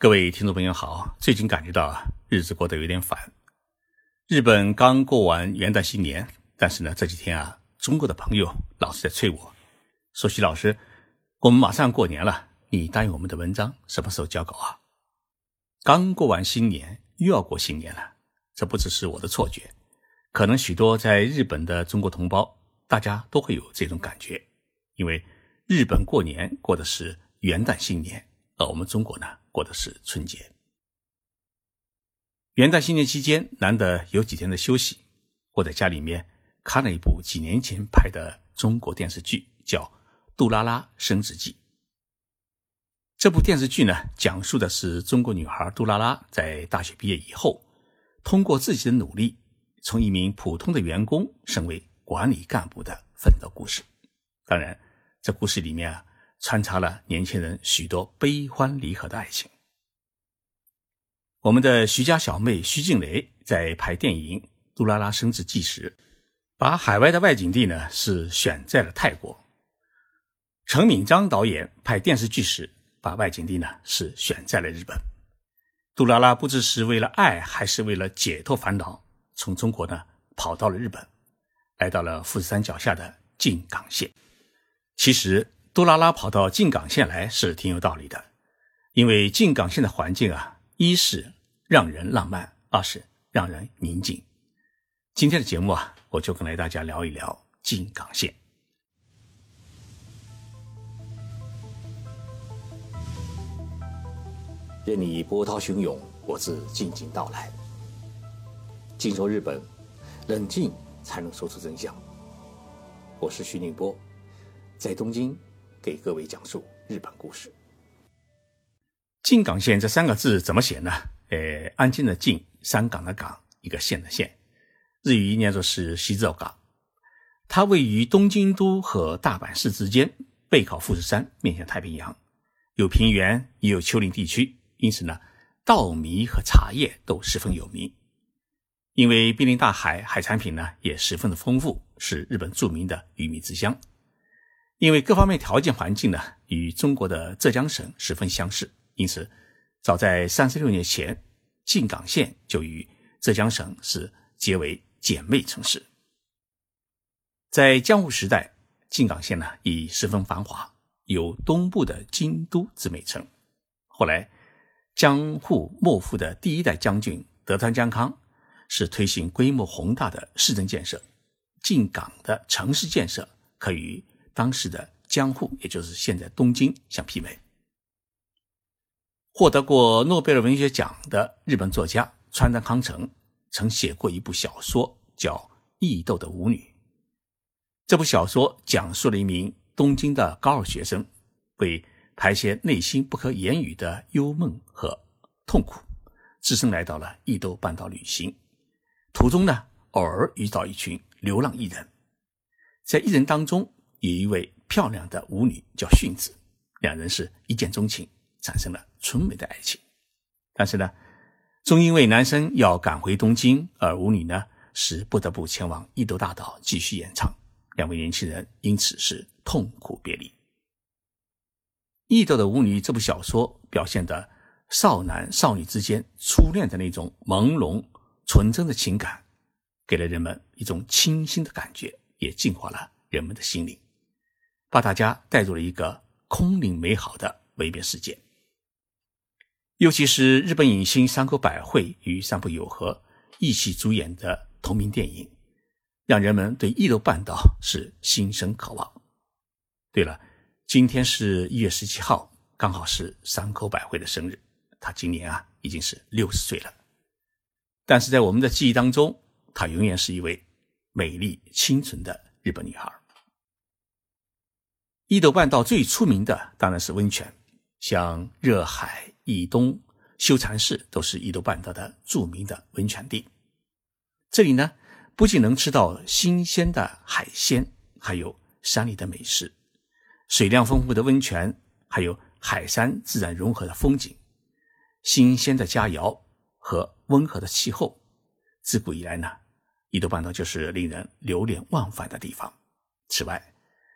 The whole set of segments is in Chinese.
各位听众朋友好，最近感觉到啊，日子过得有点烦。日本刚过完元旦新年，但是呢，这几天啊，中国的朋友老是在催我，说徐老师，我们马上过年了，你答应我们的文章什么时候交稿啊？刚过完新年，又要过新年了，这不只是我的错觉，可能许多在日本的中国同胞，大家都会有这种感觉，因为日本过年过的是元旦新年，而我们中国呢？过的是春节，元旦新年期间难得有几天的休息，我在家里面看了一部几年前拍的中国电视剧，叫《杜拉拉升职记》。这部电视剧呢，讲述的是中国女孩杜拉拉在大学毕业以后，通过自己的努力，从一名普通的员工升为管理干部的奋斗故事。当然，这故事里面啊。穿插了年轻人许多悲欢离合的爱情。我们的徐家小妹徐静蕾在拍电影《杜拉拉升职记》时，把海外的外景地呢是选在了泰国。陈敏章导演拍电视剧时，把外景地呢是选在了日本。杜拉拉不知是为了爱还是为了解脱烦恼，从中国呢跑到了日本，来到了富士山脚下的静冈县。其实。杜拉拉跑到静冈县来是挺有道理的，因为静冈县的环境啊，一是让人浪漫，二是让人宁静。今天的节目啊，我就跟来大家聊一聊静冈县。任你波涛汹涌，我自静静到来。静说日本，冷静才能说出真相。我是徐宁波，在东京。给各位讲述日本故事。静冈县这三个字怎么写呢？呃，安静的静，山岗的岗，一个县的县，日语念作是西泽冈。它位于东京都和大阪市之间，背靠富士山，面向太平洋，有平原也有丘陵地区，因此呢，稻米和茶叶都十分有名。因为濒临大海，海产品呢也十分的丰富，是日本著名的鱼米之乡。因为各方面条件环境呢，与中国的浙江省十分相似，因此，早在三十六年前，静冈县就与浙江省是结为姐妹城市。在江户时代，静冈县呢已十分繁华，有“东部的京都”之美称。后来，江户幕府的第一代将军德川家康是推行规模宏大的市政建设，静冈的城市建设可与。当时的江户，也就是现在东京相媲美。获得过诺贝尔文学奖的日本作家川端康成曾写过一部小说，叫《异斗的舞女》。这部小说讲述了一名东京的高二学生，为排泄内心不可言语的忧闷和痛苦，只身来到了异斗半岛旅行。途中呢，偶尔遇到一群流浪艺人，在艺人当中。有一位漂亮的舞女叫训子，两人是一见钟情，产生了纯美的爱情。但是呢，终因为男生要赶回东京，而舞女呢是不得不前往伊豆大岛继续演唱，两位年轻人因此是痛苦别离。《伊豆的舞女》这部小说表现的少男少女之间初恋的那种朦胧纯真的情感，给了人们一种清新的感觉，也净化了人们的心灵。把大家带入了一个空灵美好的唯美世界，尤其是日本影星山口百惠与三浦友和一起主演的同名电影，让人们对伊豆半岛是心生渴望。对了，今天是一月十七号，刚好是山口百惠的生日，她今年啊已经是六十岁了，但是在我们的记忆当中，她永远是一位美丽清纯的日本女孩。伊豆半岛最出名的当然是温泉，像热海、伊东、修禅寺都是伊豆半岛的著名的温泉地。这里呢，不仅能吃到新鲜的海鲜，还有山里的美食，水量丰富的温泉，还有海山自然融合的风景，新鲜的佳肴和温和的气候。自古以来呢，伊豆半岛就是令人流连忘返的地方。此外，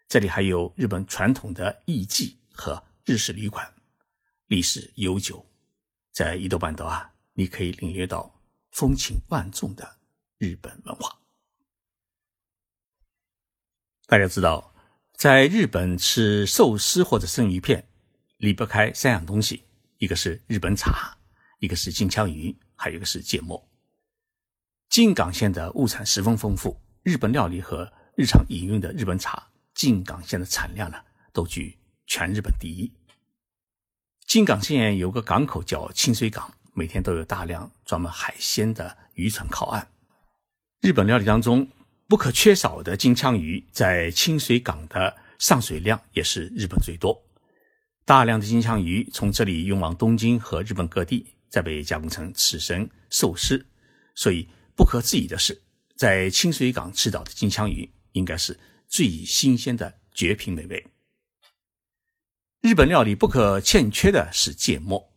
这里还有日本传统的艺妓和日式旅馆，历史悠久。在伊豆半岛啊，你可以领略到风情万种的日本文化。大家知道，在日本吃寿司或者生鱼片，离不开三样东西：一个是日本茶，一个是金枪鱼，还有一个是芥末。静冈县的物产十分丰富，日本料理和日常饮用的日本茶，静冈县的产量呢都居全日本第一。静冈县有个港口叫清水港，每天都有大量装满海鲜的渔船靠岸。日本料理当中不可缺少的金枪鱼，在清水港的上水量也是日本最多。大量的金枪鱼从这里运往东京和日本各地，再被加工成刺身、寿司，所以。不可置疑的是，在清水港吃到的金枪鱼应该是最新鲜的绝品美味。日本料理不可欠缺的是芥末。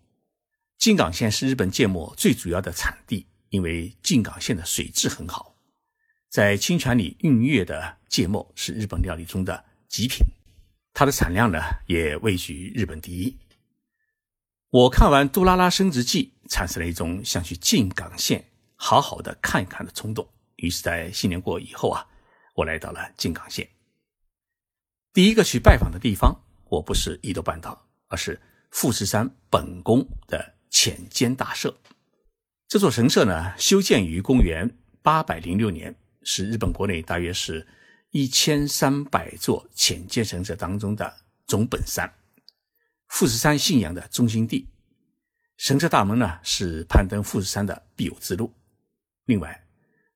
静冈县是日本芥末最主要的产地，因为静冈县的水质很好，在清泉里孕育的芥末是日本料理中的极品，它的产量呢也位居日本第一。我看完《杜拉拉升职记》，产生了一种想去静冈县。好好的看一看的冲动，于是，在新年过以后啊，我来到了静冈县。第一个去拜访的地方，我不是伊豆半岛，而是富士山本宫的浅间大社。这座神社呢，修建于公元八百零六年，是日本国内大约是一千三百座浅间神社当中的总本山，富士山信仰的中心地。神社大门呢，是攀登富士山的必由之路。另外，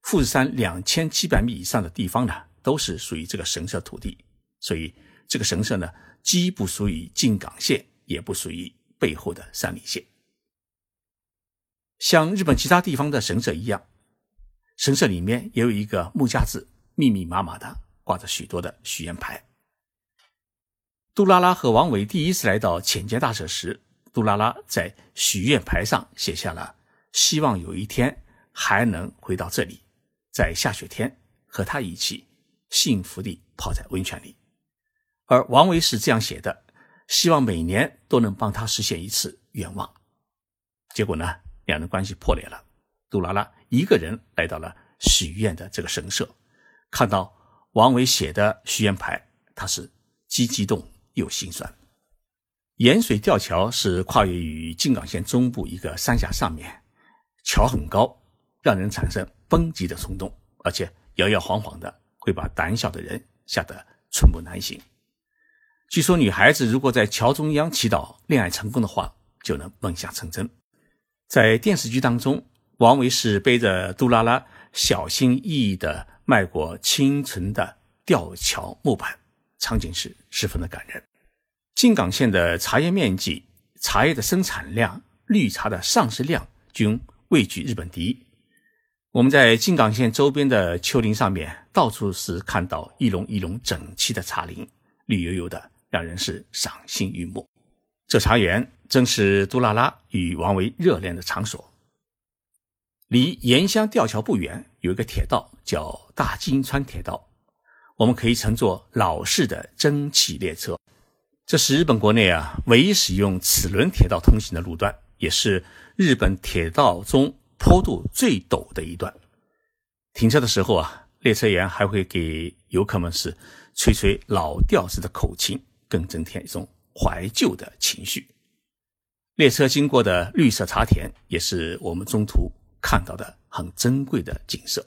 富士山两千七百米以上的地方呢，都是属于这个神社土地，所以这个神社呢，既不属于静冈县，也不属于背后的山梨县。像日本其他地方的神社一样，神社里面也有一个木架子，密密麻麻的挂着许多的许愿牌。杜拉拉和王伟第一次来到浅间大社时，杜拉拉在许愿牌上写下了希望有一天。还能回到这里，在下雪天和他一起幸福地泡在温泉里。而王维是这样写的：希望每年都能帮他实现一次愿望。结果呢，两人关系破裂了。杜拉拉一个人来到了许愿的这个神社，看到王维写的许愿牌，他是既激动又心酸。盐水吊桥是跨越于静冈县中部一个山峡上面，桥很高。让人产生蹦极的冲动，而且摇摇晃晃的，会把胆小的人吓得寸步难行。据说女孩子如果在桥中央祈祷恋爱成功的话，就能梦想成真。在电视剧当中，王维是背着杜拉拉，小心翼翼地迈过清纯的吊桥木板，场景是十分的感人。静冈县的茶叶面积、茶叶的生产量、绿茶的上市量均位居日本第一。我们在静冈县周边的丘陵上面，到处是看到一垄一垄整齐的茶林，绿油油的，让人是赏心悦目。这茶园正是杜拉拉与王维热恋的场所。离盐乡吊桥不远，有一个铁道叫大金川铁道，我们可以乘坐老式的蒸汽列车。这是日本国内啊唯一使用齿轮铁道通行的路段，也是日本铁道中。坡度最陡的一段，停车的时候啊，列车员还会给游客们是吹吹老调子的口琴，更增添一种怀旧的情绪。列车经过的绿色茶田，也是我们中途看到的很珍贵的景色。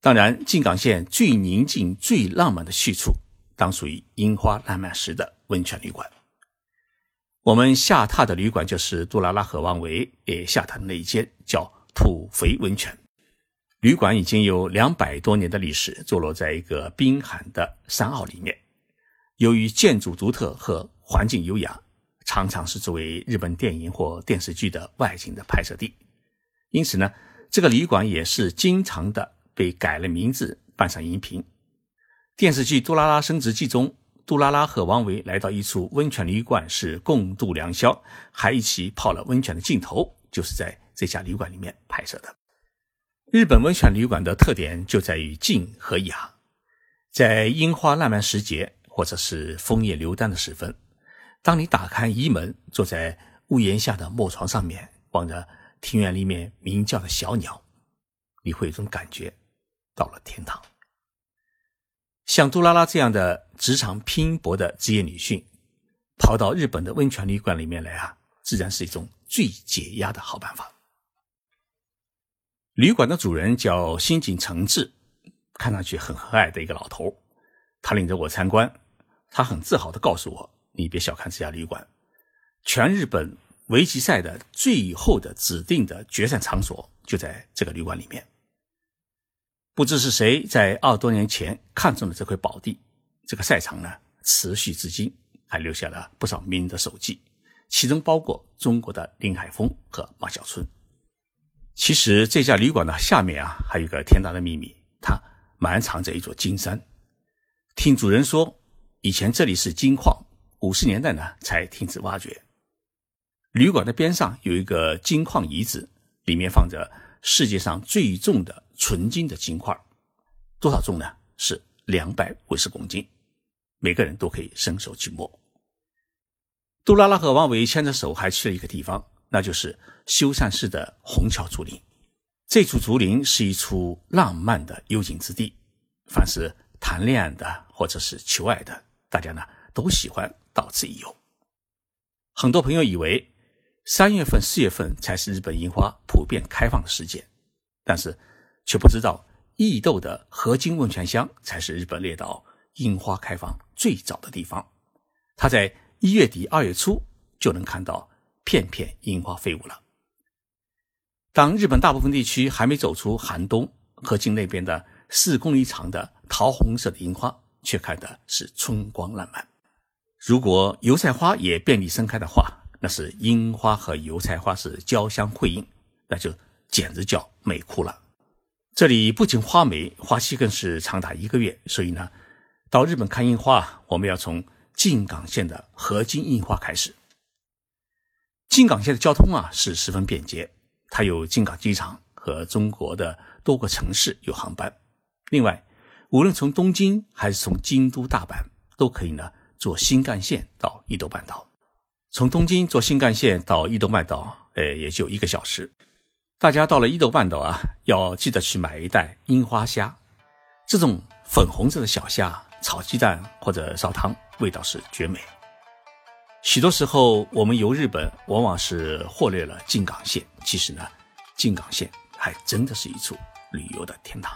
当然，静冈县最宁静、最浪漫的去处，当属于樱花烂漫时的温泉旅馆。我们下榻的旅馆就是杜拉拉和王维也下榻的那一间，叫土肥温泉。旅馆已经有两百多年的历史，坐落在一个冰寒的山坳里面。由于建筑独特和环境优雅，常常是作为日本电影或电视剧的外景的拍摄地。因此呢，这个旅馆也是经常的被改了名字，搬上荧屏。电视剧《杜拉拉升职记》中。杜拉拉和王维来到一处温泉旅馆，是共度良宵，还一起泡了温泉的镜头，就是在这家旅馆里面拍摄的。日本温泉旅馆的特点就在于静和雅，在樱花烂漫时节，或者是枫叶流丹的时分，当你打开仪门，坐在屋檐下的木床上面，望着庭院里面鸣叫的小鸟，你会有种感觉，到了天堂。像杜拉拉这样的职场拼搏的职业女性，跑到日本的温泉旅馆里面来啊，自然是一种最解压的好办法。旅馆的主人叫新井诚志，看上去很和蔼的一个老头。他领着我参观，他很自豪的告诉我：“你别小看这家旅馆，全日本围棋赛的最后的指定的决赛场所就在这个旅馆里面。”不知是谁在二多年前看中了这块宝地，这个赛场呢持续至今，还留下了不少名人的手迹，其中包括中国的林海峰和马小春。其实这家旅馆呢下面啊还有一个天大的秘密，它埋藏着一座金山。听主人说，以前这里是金矿，五十年代呢才停止挖掘。旅馆的边上有一个金矿遗址，里面放着世界上最重的。纯金的金块，多少重呢？是两百五十公斤，每个人都可以伸手去摸。杜拉拉和王维牵着手还去了一个地方，那就是修善寺的虹桥竹林。这处竹林是一处浪漫的幽静之地，凡是谈恋爱的或者是求爱的，大家呢都喜欢到此一游。很多朋友以为三月份、四月份才是日本樱花普遍开放的时间，但是。却不知道，伊豆的河津温泉乡才是日本列岛樱花开放最早的地方。它在一月底、二月初就能看到片片樱花飞舞了。当日本大部分地区还没走出寒冬，河津那边的四公里长的桃红色的樱花却开的是春光烂漫。如果油菜花也遍地盛开的话，那是樱花和油菜花是交相辉映，那就简直叫美哭了。这里不仅花美，花期更是长达一个月。所以呢，到日本看樱花，我们要从静冈县的河津樱花开始。静冈县的交通啊是十分便捷，它有静冈机场和中国的多个城市有航班。另外，无论从东京还是从京都、大阪，都可以呢坐新干线到伊豆半岛。从东京坐新干线到伊豆半岛，呃，也就一个小时。大家到了伊豆半岛啊，要记得去买一袋樱花虾，这种粉红色的小虾，炒鸡蛋或者烧汤，味道是绝美。许多时候，我们游日本往往是忽略了静冈县，其实呢，静冈县还真的是一处旅游的天堂。